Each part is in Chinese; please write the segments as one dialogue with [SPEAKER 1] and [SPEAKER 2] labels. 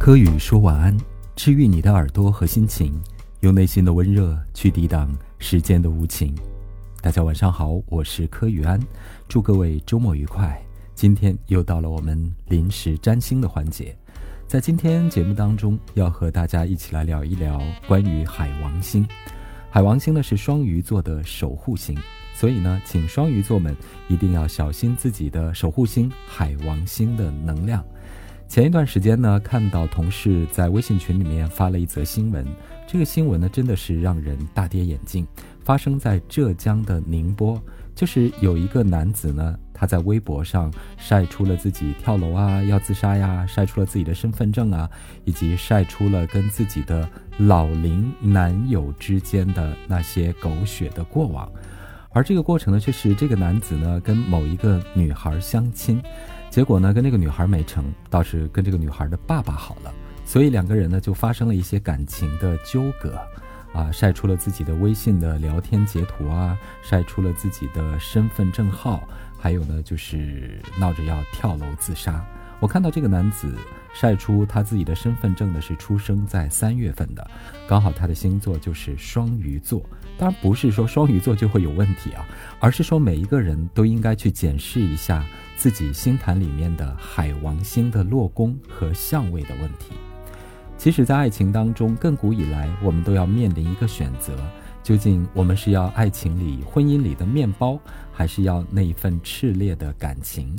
[SPEAKER 1] 柯宇说晚安，治愈你的耳朵和心情，用内心的温热去抵挡时间的无情。大家晚上好，我是柯宇安，祝各位周末愉快。今天又到了我们临时占星的环节，在今天节目当中，要和大家一起来聊一聊关于海王星。海王星呢是双鱼座的守护星，所以呢，请双鱼座们一定要小心自己的守护星海王星的能量。前一段时间呢，看到同事在微信群里面发了一则新闻，这个新闻呢真的是让人大跌眼镜。发生在浙江的宁波，就是有一个男子呢，他在微博上晒出了自己跳楼啊、要自杀呀，晒出了自己的身份证啊，以及晒出了跟自己的老龄男友之间的那些狗血的过往。而这个过程呢，却是这个男子呢跟某一个女孩相亲。结果呢，跟那个女孩没成，倒是跟这个女孩的爸爸好了，所以两个人呢就发生了一些感情的纠葛，啊，晒出了自己的微信的聊天截图啊，晒出了自己的身份证号，还有呢就是闹着要跳楼自杀。我看到这个男子晒出他自己的身份证呢是出生在三月份的，刚好他的星座就是双鱼座。当然不是说双鱼座就会有问题啊，而是说每一个人都应该去检视一下。自己星盘里面的海王星的落宫和相位的问题，其实，在爱情当中，亘古以来，我们都要面临一个选择：究竟我们是要爱情里、婚姻里的面包，还是要那一份炽烈的感情？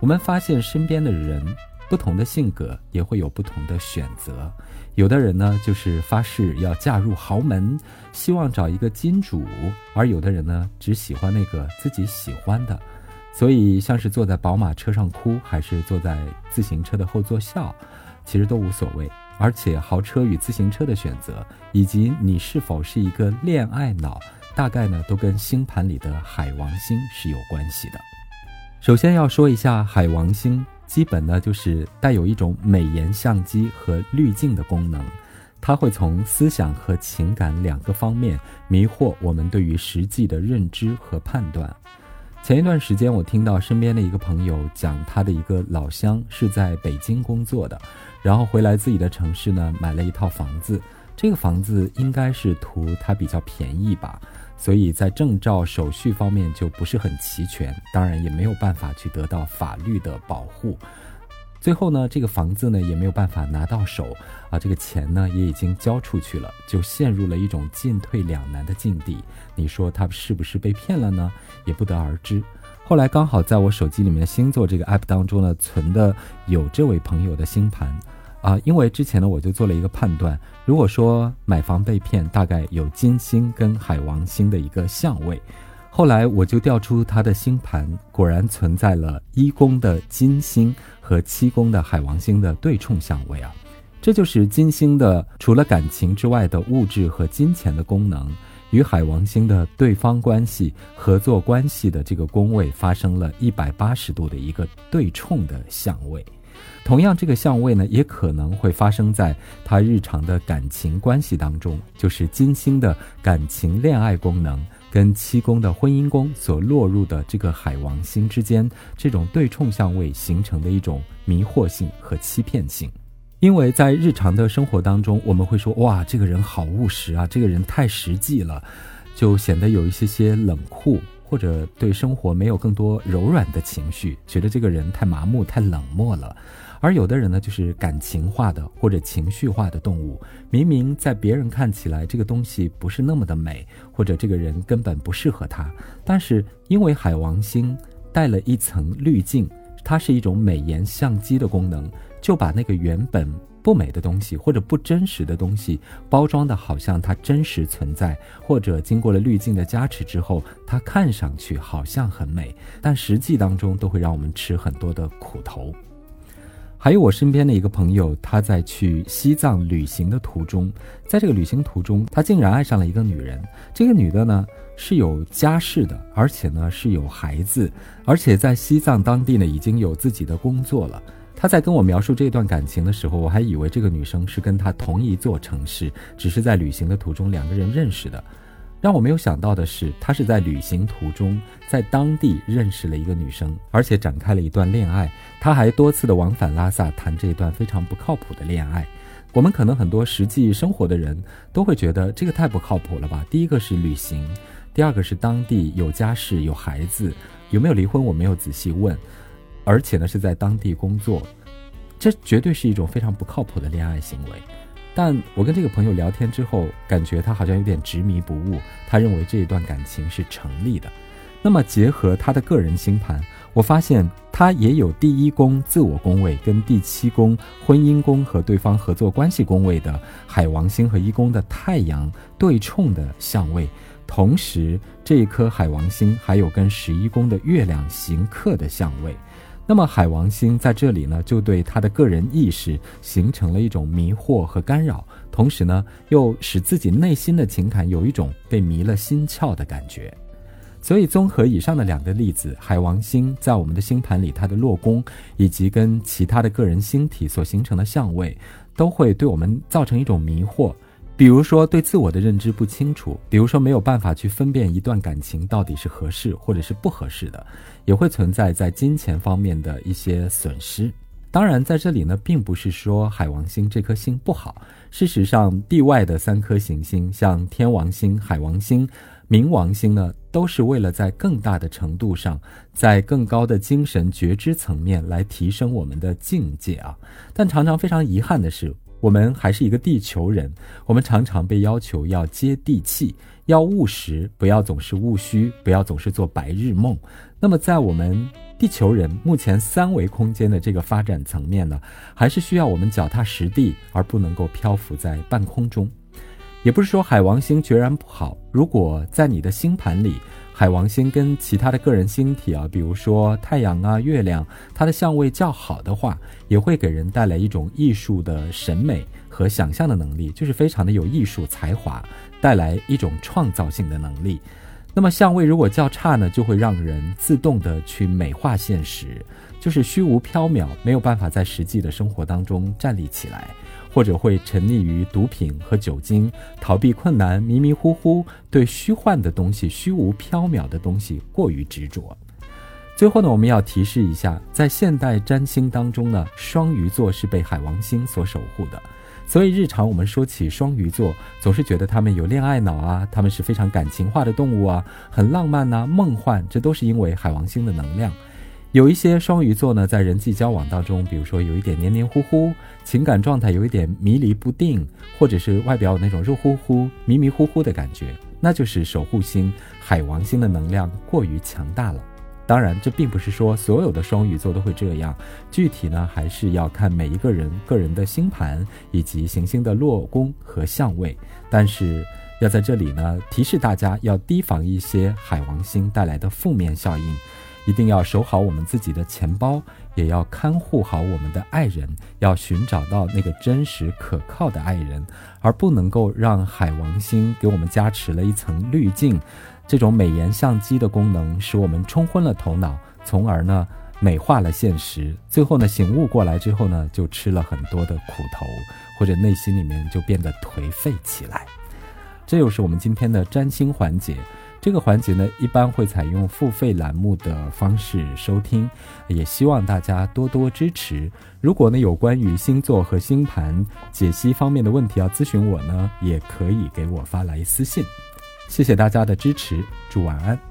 [SPEAKER 1] 我们发现身边的人，不同的性格也会有不同的选择。有的人呢，就是发誓要嫁入豪门，希望找一个金主；而有的人呢，只喜欢那个自己喜欢的。所以，像是坐在宝马车上哭，还是坐在自行车的后座笑，其实都无所谓。而且，豪车与自行车的选择，以及你是否是一个恋爱脑，大概呢，都跟星盘里的海王星是有关系的。首先要说一下，海王星基本呢就是带有一种美颜相机和滤镜的功能，它会从思想和情感两个方面迷惑我们对于实际的认知和判断。前一段时间，我听到身边的一个朋友讲，他的一个老乡是在北京工作的，然后回来自己的城市呢，买了一套房子。这个房子应该是图它比较便宜吧，所以在证照手续方面就不是很齐全，当然也没有办法去得到法律的保护。最后呢，这个房子呢也没有办法拿到手啊，这个钱呢也已经交出去了，就陷入了一种进退两难的境地。你说他是不是被骗了呢？也不得而知。后来刚好在我手机里面星座这个 app 当中呢，存的有这位朋友的星盘啊，因为之前呢我就做了一个判断，如果说买房被骗，大概有金星跟海王星的一个相位。后来我就调出他的星盘，果然存在了一宫的金星和七宫的海王星的对冲相位啊，这就是金星的除了感情之外的物质和金钱的功能，与海王星的对方关系、合作关系的这个宫位发生了一百八十度的一个对冲的相位。同样，这个相位呢，也可能会发生在他日常的感情关系当中，就是金星的感情恋爱功能。跟七宫的婚姻宫所落入的这个海王星之间，这种对冲相位形成的一种迷惑性和欺骗性，因为在日常的生活当中，我们会说哇，这个人好务实啊，这个人太实际了，就显得有一些些冷酷，或者对生活没有更多柔软的情绪，觉得这个人太麻木、太冷漠了。而有的人呢，就是感情化的或者情绪化的动物。明明在别人看起来这个东西不是那么的美，或者这个人根本不适合他，但是因为海王星带了一层滤镜，它是一种美颜相机的功能，就把那个原本不美的东西或者不真实的东西包装的好像它真实存在，或者经过了滤镜的加持之后，它看上去好像很美，但实际当中都会让我们吃很多的苦头。还有我身边的一个朋友，他在去西藏旅行的途中，在这个旅行途中，他竟然爱上了一个女人。这个女的呢是有家室的，而且呢是有孩子，而且在西藏当地呢已经有自己的工作了。他在跟我描述这段感情的时候，我还以为这个女生是跟他同一座城市，只是在旅行的途中两个人认识的。让我没有想到的是，他是在旅行途中在当地认识了一个女生，而且展开了一段恋爱。他还多次的往返拉萨谈这段非常不靠谱的恋爱。我们可能很多实际生活的人都会觉得这个太不靠谱了吧？第一个是旅行，第二个是当地有家室有孩子，有没有离婚我没有仔细问，而且呢是在当地工作，这绝对是一种非常不靠谱的恋爱行为。但我跟这个朋友聊天之后，感觉他好像有点执迷不悟，他认为这一段感情是成立的。那么结合他的个人星盘。我发现他也有第一宫自我宫位跟第七宫婚姻宫和对方合作关系宫位的海王星和一宫的太阳对冲的相位，同时这一颗海王星还有跟十一宫的月亮行克的相位。那么海王星在这里呢，就对他的个人意识形成了一种迷惑和干扰，同时呢，又使自己内心的情感有一种被迷了心窍的感觉。所以，综合以上的两个例子，海王星在我们的星盘里，它的落宫以及跟其他的个人星体所形成的相位，都会对我们造成一种迷惑。比如说，对自我的认知不清楚；比如说，没有办法去分辨一段感情到底是合适或者是不合适的，也会存在在金钱方面的一些损失。当然，在这里呢，并不是说海王星这颗星不好。事实上，地外的三颗行星，像天王星、海王星。冥王星呢，都是为了在更大的程度上，在更高的精神觉知层面来提升我们的境界啊。但常常非常遗憾的是，我们还是一个地球人，我们常常被要求要接地气，要务实，不要总是务虚，不要总是做白日梦。那么，在我们地球人目前三维空间的这个发展层面呢，还是需要我们脚踏实地，而不能够漂浮在半空中。也不是说海王星决然不好。如果在你的星盘里，海王星跟其他的个人星体啊，比如说太阳啊、月亮，它的相位较好的话，也会给人带来一种艺术的审美和想象的能力，就是非常的有艺术才华，带来一种创造性的能力。那么相位如果较差呢，就会让人自动的去美化现实，就是虚无缥缈，没有办法在实际的生活当中站立起来。或者会沉溺于毒品和酒精，逃避困难，迷迷糊糊，对虚幻的东西、虚无缥缈的东西过于执着。最后呢，我们要提示一下，在现代占星当中呢，双鱼座是被海王星所守护的，所以日常我们说起双鱼座，总是觉得他们有恋爱脑啊，他们是非常感情化的动物啊，很浪漫呐，梦幻，这都是因为海王星的能量。有一些双鱼座呢，在人际交往当中，比如说有一点黏黏糊糊，情感状态有一点迷离不定，或者是外表有那种肉乎乎、迷迷糊糊的感觉，那就是守护星海王星的能量过于强大了。当然，这并不是说所有的双鱼座都会这样，具体呢还是要看每一个人个人的星盘以及行星的落宫和相位。但是要在这里呢提示大家，要提防一些海王星带来的负面效应。一定要守好我们自己的钱包，也要看护好我们的爱人，要寻找到那个真实可靠的爱人，而不能够让海王星给我们加持了一层滤镜，这种美颜相机的功能使我们冲昏了头脑，从而呢美化了现实，最后呢醒悟过来之后呢就吃了很多的苦头，或者内心里面就变得颓废起来。这又是我们今天的占星环节。这个环节呢，一般会采用付费栏目的方式收听，也希望大家多多支持。如果呢有关于星座和星盘解析方面的问题要咨询我呢，也可以给我发来私信。谢谢大家的支持，祝晚安。